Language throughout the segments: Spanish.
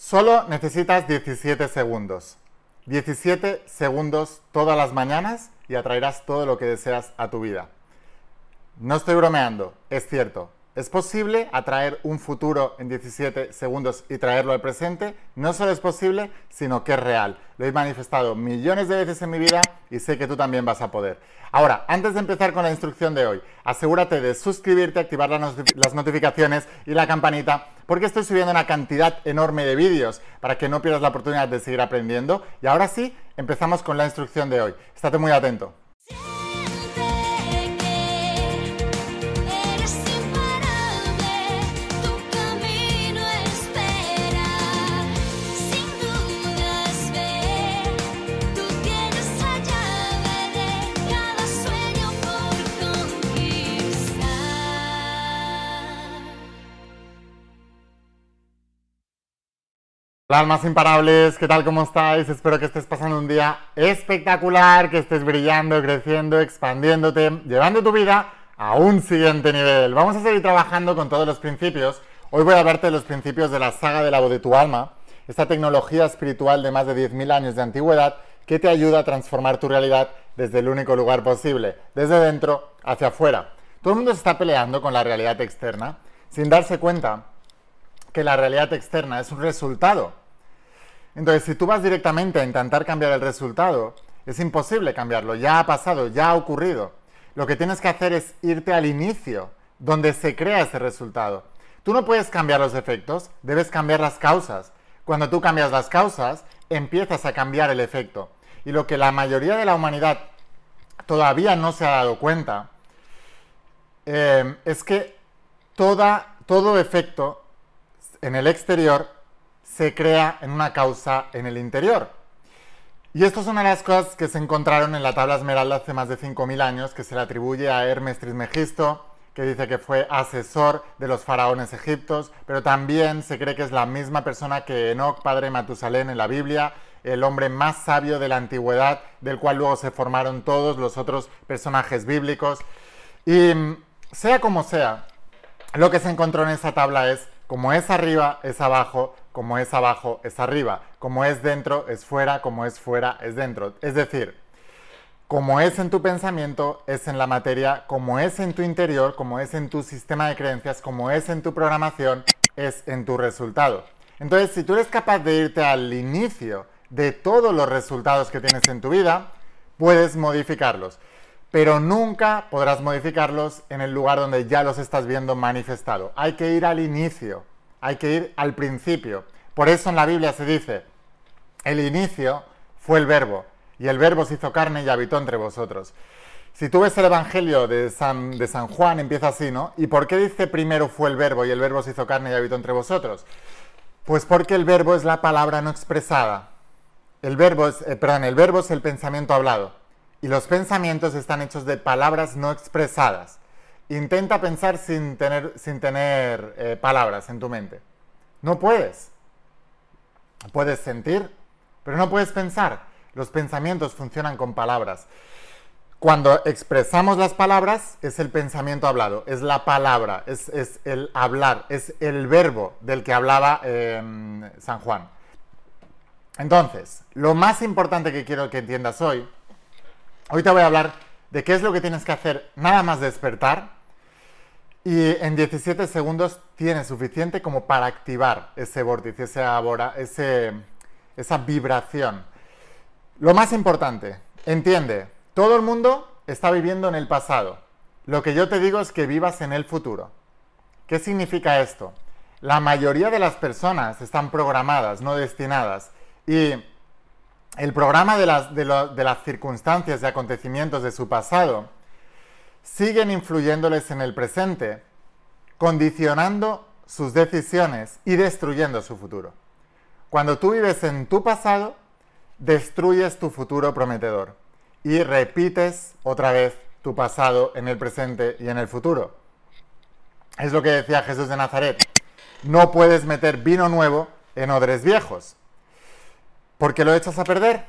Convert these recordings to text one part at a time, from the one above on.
Solo necesitas 17 segundos. 17 segundos todas las mañanas y atraerás todo lo que deseas a tu vida. No estoy bromeando, es cierto. ¿Es posible atraer un futuro en 17 segundos y traerlo al presente? No solo es posible, sino que es real. Lo he manifestado millones de veces en mi vida y sé que tú también vas a poder. Ahora, antes de empezar con la instrucción de hoy, asegúrate de suscribirte, activar las notificaciones y la campanita, porque estoy subiendo una cantidad enorme de vídeos para que no pierdas la oportunidad de seguir aprendiendo. Y ahora sí, empezamos con la instrucción de hoy. Estate muy atento. Hola almas imparables, ¿qué tal? ¿Cómo estáis? Espero que estés pasando un día espectacular, que estés brillando, creciendo, expandiéndote, llevando tu vida a un siguiente nivel. Vamos a seguir trabajando con todos los principios. Hoy voy a hablarte de los principios de la saga de la voz de tu alma, esta tecnología espiritual de más de 10.000 años de antigüedad que te ayuda a transformar tu realidad desde el único lugar posible, desde dentro hacia afuera. Todo el mundo se está peleando con la realidad externa sin darse cuenta que la realidad externa es un resultado entonces, si tú vas directamente a intentar cambiar el resultado, es imposible cambiarlo, ya ha pasado, ya ha ocurrido. Lo que tienes que hacer es irte al inicio, donde se crea ese resultado. Tú no puedes cambiar los efectos, debes cambiar las causas. Cuando tú cambias las causas, empiezas a cambiar el efecto. Y lo que la mayoría de la humanidad todavía no se ha dado cuenta eh, es que todo efecto en el exterior se crea en una causa en el interior. Y esto es una de las cosas que se encontraron en la tabla esmeralda hace más de 5.000 años, que se le atribuye a Hermes Trismegisto, que dice que fue asesor de los faraones egiptos, pero también se cree que es la misma persona que Enoch, padre de Matusalén en la Biblia, el hombre más sabio de la antigüedad, del cual luego se formaron todos los otros personajes bíblicos. Y mm, sea como sea, lo que se encontró en esa tabla es, como es arriba, es abajo, como es abajo, es arriba, como es dentro, es fuera, como es fuera, es dentro. Es decir, como es en tu pensamiento, es en la materia, como es en tu interior, como es en tu sistema de creencias, como es en tu programación, es en tu resultado. Entonces, si tú eres capaz de irte al inicio de todos los resultados que tienes en tu vida, puedes modificarlos. Pero nunca podrás modificarlos en el lugar donde ya los estás viendo manifestado. Hay que ir al inicio hay que ir al principio. Por eso en la Biblia se dice, el inicio fue el verbo, y el verbo se hizo carne y habitó entre vosotros. Si tú ves el Evangelio de San, Juan, empieza así, ¿no? ¿Y por qué dice primero fue el verbo y el verbo se hizo carne y habitó entre vosotros? Pues porque el verbo es la palabra no expresada. El verbo es, eh, perdón, el verbo es el pensamiento hablado. Y los pensamientos están hechos de palabras no expresadas. Intenta pensar sin tener, sin tener eh, palabras en tu mente. No puedes. Puedes sentir, pero no puedes pensar. Los pensamientos funcionan con palabras. Cuando expresamos las palabras, es el pensamiento hablado, es la palabra, es, el hablar, es el verbo del que hablaba em, San Juan. Entonces, lo más importante que quiero que entiendas hoy, hoy te voy a hablar de qué es lo que tienes que hacer nada más despertar y en 17 segundos tiene suficiente como para activar ese vórtice, esa vibración. Lo más importante, entiende, todo el mundo está viviendo en el pasado. Lo que yo te digo es que vivas en el futuro. ¿Qué significa esto? La mayoría de las personas están programadas, no destinadas. Y el programa de las, circunstancias y acontecimientos de su pasado siguen influyéndoles en el presente, condicionando sus decisiones y destruyendo su futuro. Cuando tú vives en tu pasado, destruyes tu futuro prometedor y repites otra vez tu pasado en el presente y en el futuro. Es lo que decía Jesús de Nazaret. No puedes meter vino nuevo en odres viejos, porque lo echas a perder.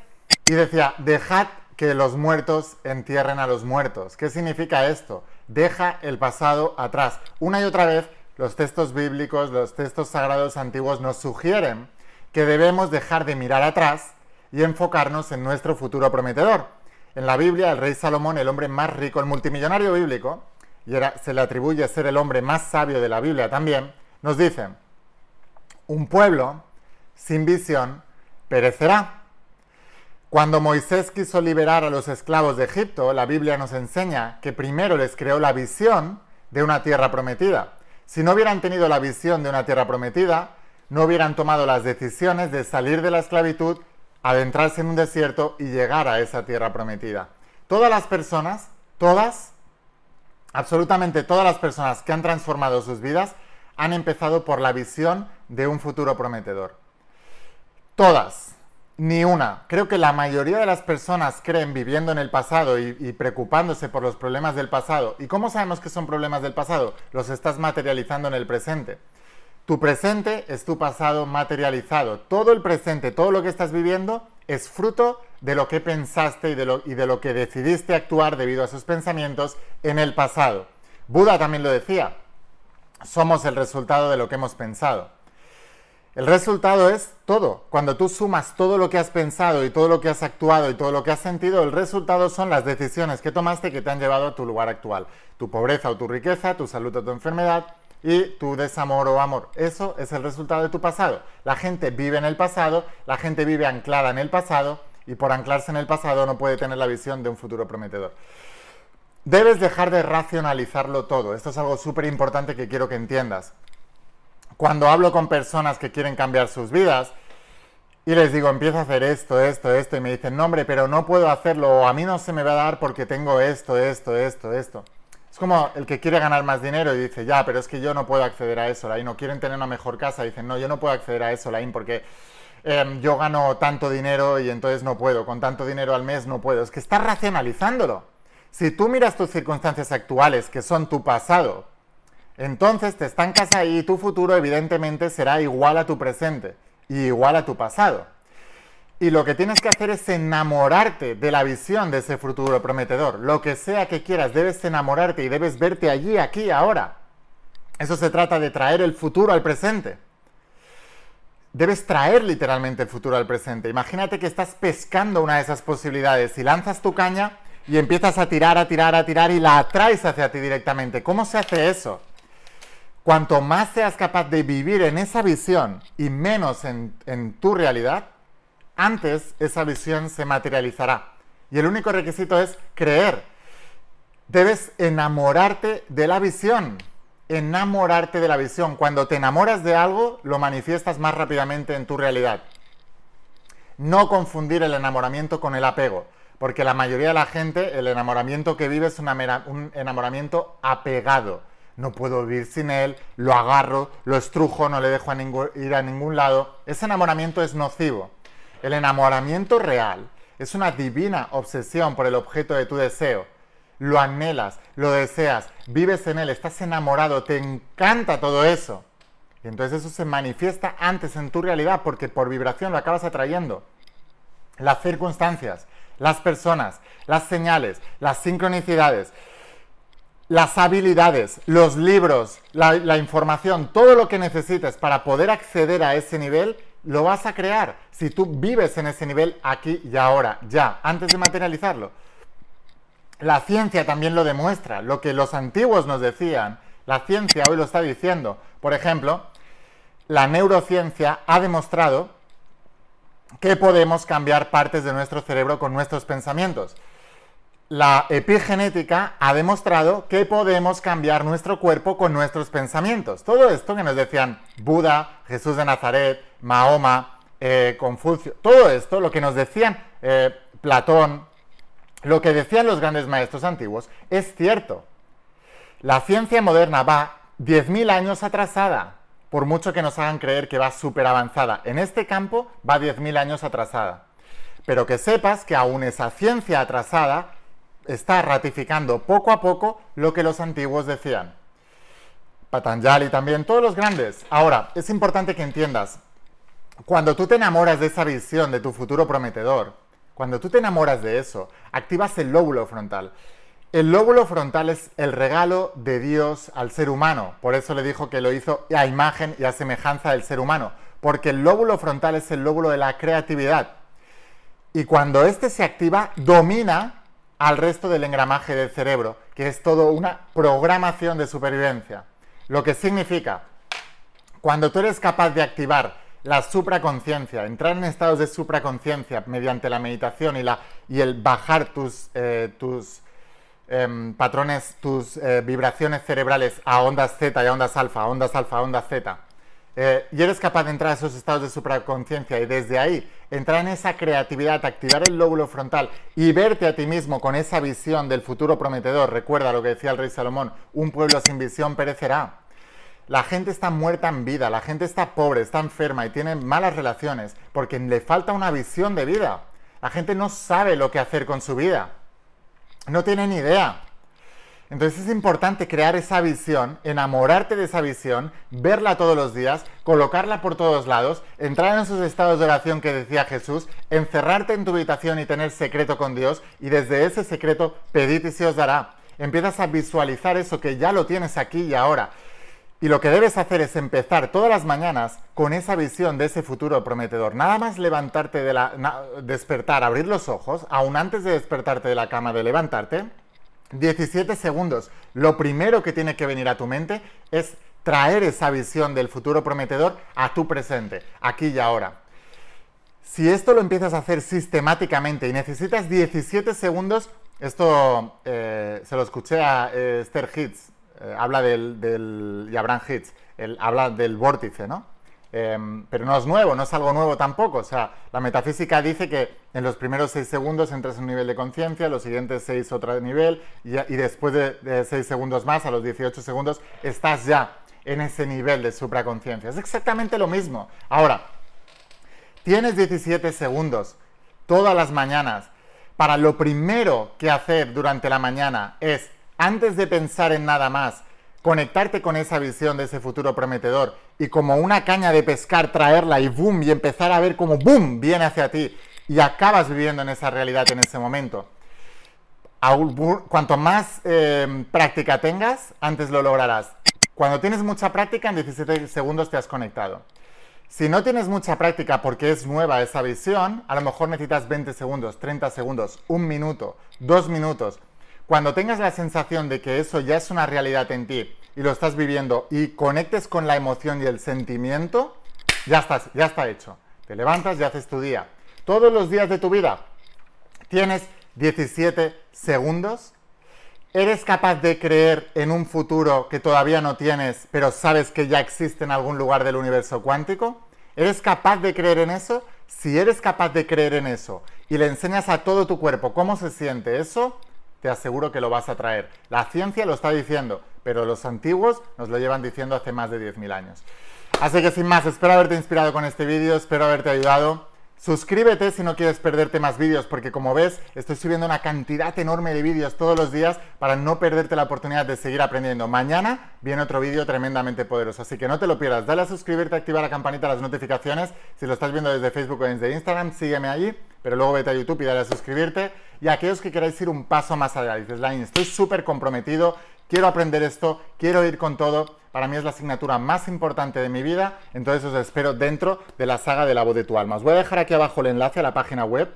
Y decía, dejad que los muertos entierren a los muertos. ¿Qué significa esto? Deja el pasado atrás. Una y otra vez los textos bíblicos, los textos sagrados antiguos nos sugieren que debemos dejar de mirar atrás y enfocarnos en nuestro futuro prometedor. En la Biblia, el rey Salomón, el hombre más rico, el multimillonario bíblico, y se le atribuye ser el hombre más sabio de la Biblia también, nos dice, un pueblo sin visión perecerá. Cuando Moisés quiso liberar a los esclavos de Egipto, la Biblia nos enseña que primero les creó la visión de una tierra prometida. Si no hubieran tenido la visión de una tierra prometida, no hubieran tomado las decisiones de salir de la esclavitud, adentrarse en un desierto y llegar a esa tierra prometida. Todas las personas, todas, absolutamente todas las personas que han transformado sus vidas, han empezado por la visión de un futuro prometedor. Todas, ni una. Creo que la mayoría de las personas creen viviendo en el pasado y, preocupándose por los problemas del pasado. ¿Y cómo sabemos que son problemas del pasado? Los estás materializando en el presente. Tu presente es tu pasado materializado. Todo el presente, todo lo que estás viviendo es fruto de lo que pensaste y de lo, y de lo que decidiste actuar debido a esos pensamientos en el pasado. Buda también lo decía. Somos el resultado de lo que hemos pensado. El resultado es todo. Cuando tú sumas todo lo que has pensado y todo lo que has actuado y todo lo que has sentido, el resultado son las decisiones que tomaste que te han llevado a tu lugar actual. Tu pobreza o tu riqueza, tu salud o tu enfermedad y tu desamor o amor. Eso es el resultado de tu pasado. La gente vive en el pasado, la gente vive anclada en el pasado y por anclarse en el pasado no puede tener la visión de un futuro prometedor. Debes dejar de racionalizarlo todo. Esto es algo súper importante que quiero que entiendas cuando hablo con personas que quieren cambiar sus vidas y les digo, empiezo a hacer esto, esto, esto, y me dicen, no, hombre, pero no puedo hacerlo, o a mí no se me va a dar porque tengo esto, esto, esto, esto. Es como el que quiere ganar más dinero y dice, ya, pero es que yo no puedo acceder a eso, Lain, no quieren tener una mejor casa, dicen, no, yo no puedo acceder a eso, Lain, porque em, yo gano tanto dinero y entonces no puedo, con tanto dinero al mes no puedo. Es que estás racionalizándolo. Si tú miras tus circunstancias actuales, que son tu pasado, entonces te estancas ahí y tu futuro evidentemente será igual a tu presente y igual a tu pasado. Y lo que tienes que hacer es enamorarte de la visión de ese futuro prometedor. Lo que sea que quieras, debes enamorarte y debes verte allí, aquí, ahora. Eso se trata de traer el futuro al presente. Debes traer literalmente el futuro al presente. Imagínate que estás pescando una de esas posibilidades y lanzas tu caña y empiezas a tirar, a tirar, a tirar y la atraes hacia ti directamente. ¿Cómo se hace eso? Cuanto más seas capaz de vivir en esa visión y menos en, tu realidad, antes esa visión se materializará. Y el único requisito es creer. Debes enamorarte de la visión. Enamorarte de la visión. Cuando te enamoras de algo, lo manifiestas más rápidamente en tu realidad. No confundir el enamoramiento con el apego. Porque la mayoría de la gente, el enamoramiento que vive es un enamoramiento apegado no puedo vivir sin él, lo agarro, lo estrujo, no le dejo ir a ningún lado. Ese enamoramiento es nocivo. El enamoramiento real es una divina obsesión por el objeto de tu deseo. Lo anhelas, lo deseas, vives en él, estás enamorado, te encanta todo eso. Y entonces eso se manifiesta antes en tu realidad porque por vibración lo acabas atrayendo. Las circunstancias, las personas, las señales, las sincronicidades, las habilidades, los libros, la, información, todo lo que necesites para poder acceder a ese nivel, lo vas a crear si tú vives en ese nivel aquí y ahora, ya, antes de materializarlo. La ciencia también lo demuestra, lo que los antiguos nos decían, la ciencia hoy lo está diciendo. Por ejemplo, la neurociencia ha demostrado que podemos cambiar partes de nuestro cerebro con nuestros pensamientos la epigenética ha demostrado que podemos cambiar nuestro cuerpo con nuestros pensamientos. Todo esto que nos decían Buda, Jesús de Nazaret, Mahoma, eh, Confucio, todo esto, lo que nos decían eh, Platón, lo que decían los grandes maestros antiguos, es cierto. La ciencia moderna va 10.000 años atrasada, por mucho que nos hagan creer que va súper avanzada. En este campo va 10.000 años atrasada. Pero que sepas que aún esa ciencia atrasada está ratificando poco a poco lo que los antiguos decían. Patanjali también, todos los grandes. Ahora, es importante que entiendas, cuando tú te enamoras de esa visión de tu futuro prometedor, cuando tú te enamoras de eso, activas el lóbulo frontal. El lóbulo frontal es el regalo de Dios al ser humano. Por eso le dijo que lo hizo a imagen y a semejanza del ser humano. porque el lóbulo frontal es el lóbulo de la creatividad. Y cuando este se activa, domina al resto del engramaje del cerebro, que es todo una programación de supervivencia. Lo que significa, cuando tú eres capaz de activar la supraconciencia, entrar en estados de supraconciencia mediante la meditación y, la, y el bajar tus, eh, tus em, patrones, tus eh, vibraciones cerebrales a ondas Z y a ondas alfa, ondas alfa, a ondas Z, eh, y eres capaz de entrar a esos estados de supraconciencia y desde ahí entrar en esa creatividad, activar el lóbulo frontal y verte a ti mismo con esa visión del futuro prometedor. Recuerda lo que decía el rey Salomón, un pueblo sin visión perecerá. La gente está muerta en vida, la gente está pobre, está enferma y tiene malas relaciones porque le falta una visión de vida. La gente no sabe lo que hacer con su vida. No tiene ni idea. Entonces es importante crear esa visión, enamorarte de esa visión, verla todos los días, colocarla por todos lados, entrar en esos estados de oración que decía Jesús, encerrarte en tu habitación y tener secreto con Dios y desde ese secreto pedid y se os dará. Empiezas a visualizar eso que ya lo tienes aquí y ahora. Y lo que debes hacer es empezar todas las mañanas con esa visión de ese futuro prometedor. Nada más levantarte de la... despertar, abrir los ojos, aún antes de despertarte de la cama, de levantarte, 17 segundos. Lo primero que tiene que venir a tu mente es traer esa visión del futuro prometedor a tu presente, aquí y ahora. Si esto lo empiezas a hacer sistemáticamente y necesitas 17 segundos, esto eh, se lo escuché a eh, Esther Hitz, eh, habla del, y Abraham Hitz, habla del vórtice, ¿no? Em, pero no es nuevo, no es algo nuevo tampoco. O sea, la metafísica dice que en los primeros seis segundos entras en un nivel de conciencia, los siguientes seis otro nivel, y, después de, seis segundos más, a los 18 segundos, estás ya en ese nivel de supraconciencia. Es exactamente lo mismo. Ahora, tienes 17 segundos todas las mañanas para lo primero que hacer durante la mañana es, antes de pensar en nada más, conectarte con esa visión de ese futuro prometedor y como una caña de pescar traerla y boom, y empezar a ver cómo boom viene hacia ti y acabas viviendo en esa realidad en ese momento. Cuanto más eh, práctica tengas, antes lo lograrás. Cuando tienes mucha práctica, en 17 segundos te has conectado. Si no tienes mucha práctica porque es nueva esa visión, a lo mejor necesitas 20 segundos, 30 segundos, un minuto, dos minutos, cuando tengas la sensación de que eso ya es una realidad en ti y lo estás viviendo y conectes con la emoción y el sentimiento, ya estás, ya está hecho. Te levantas y haces tu día. Todos los días de tu vida tienes 17 segundos. ¿Eres capaz de creer en un futuro que todavía no tienes, pero sabes que ya existe en algún lugar del universo cuántico? ¿Eres capaz de creer en eso? Si eres capaz de creer en eso y le enseñas a todo tu cuerpo cómo se siente eso, te aseguro que lo vas a traer. La ciencia lo está diciendo, pero los antiguos nos lo llevan diciendo hace más de 10.000 años. Así que sin más, espero haberte inspirado con este vídeo, espero haberte ayudado. Suscríbete si no quieres perderte más vídeos, porque como ves, estoy subiendo una cantidad enorme de vídeos todos los días para no perderte la oportunidad de seguir aprendiendo. Mañana viene otro vídeo tremendamente poderoso, así que no te lo pierdas. Dale a suscribirte, activa la campanita, las notificaciones. Si lo estás viendo desde Facebook o desde Instagram, sígueme allí, pero luego vete a YouTube y dale a suscribirte. Y aquellos que queráis ir un paso más allá, dices, Line, estoy súper comprometido, quiero aprender esto, quiero ir con todo para mí es la asignatura más importante de mi vida, entonces os espero dentro de la saga de la voz de tu alma. Os voy a dejar aquí abajo el enlace a la página web.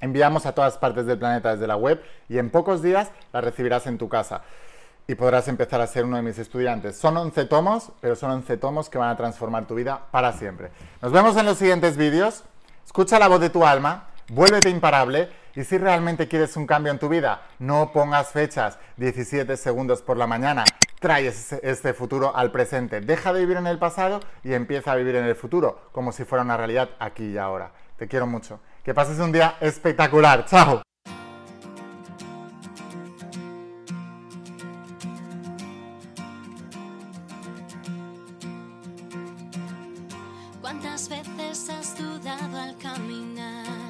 Enviamos a todas partes del planeta desde la web y en pocos días la recibirás en tu casa y podrás empezar a ser uno de mis estudiantes. Son 11 tomos, pero son 11 tomos que van a transformar tu vida para siempre. Nos vemos en los siguientes vídeos. Escucha la voz de tu alma, vuélvete imparable y si realmente quieres un cambio en tu vida, no pongas fechas, 17 segundos por la mañana, traes este futuro al presente. Deja de vivir en el pasado y empieza a vivir en el futuro, como si fuera una realidad aquí y ahora. Te quiero mucho. Que pases un día espectacular. ¡Chao! ¿Cuántas veces has dudado al caminar?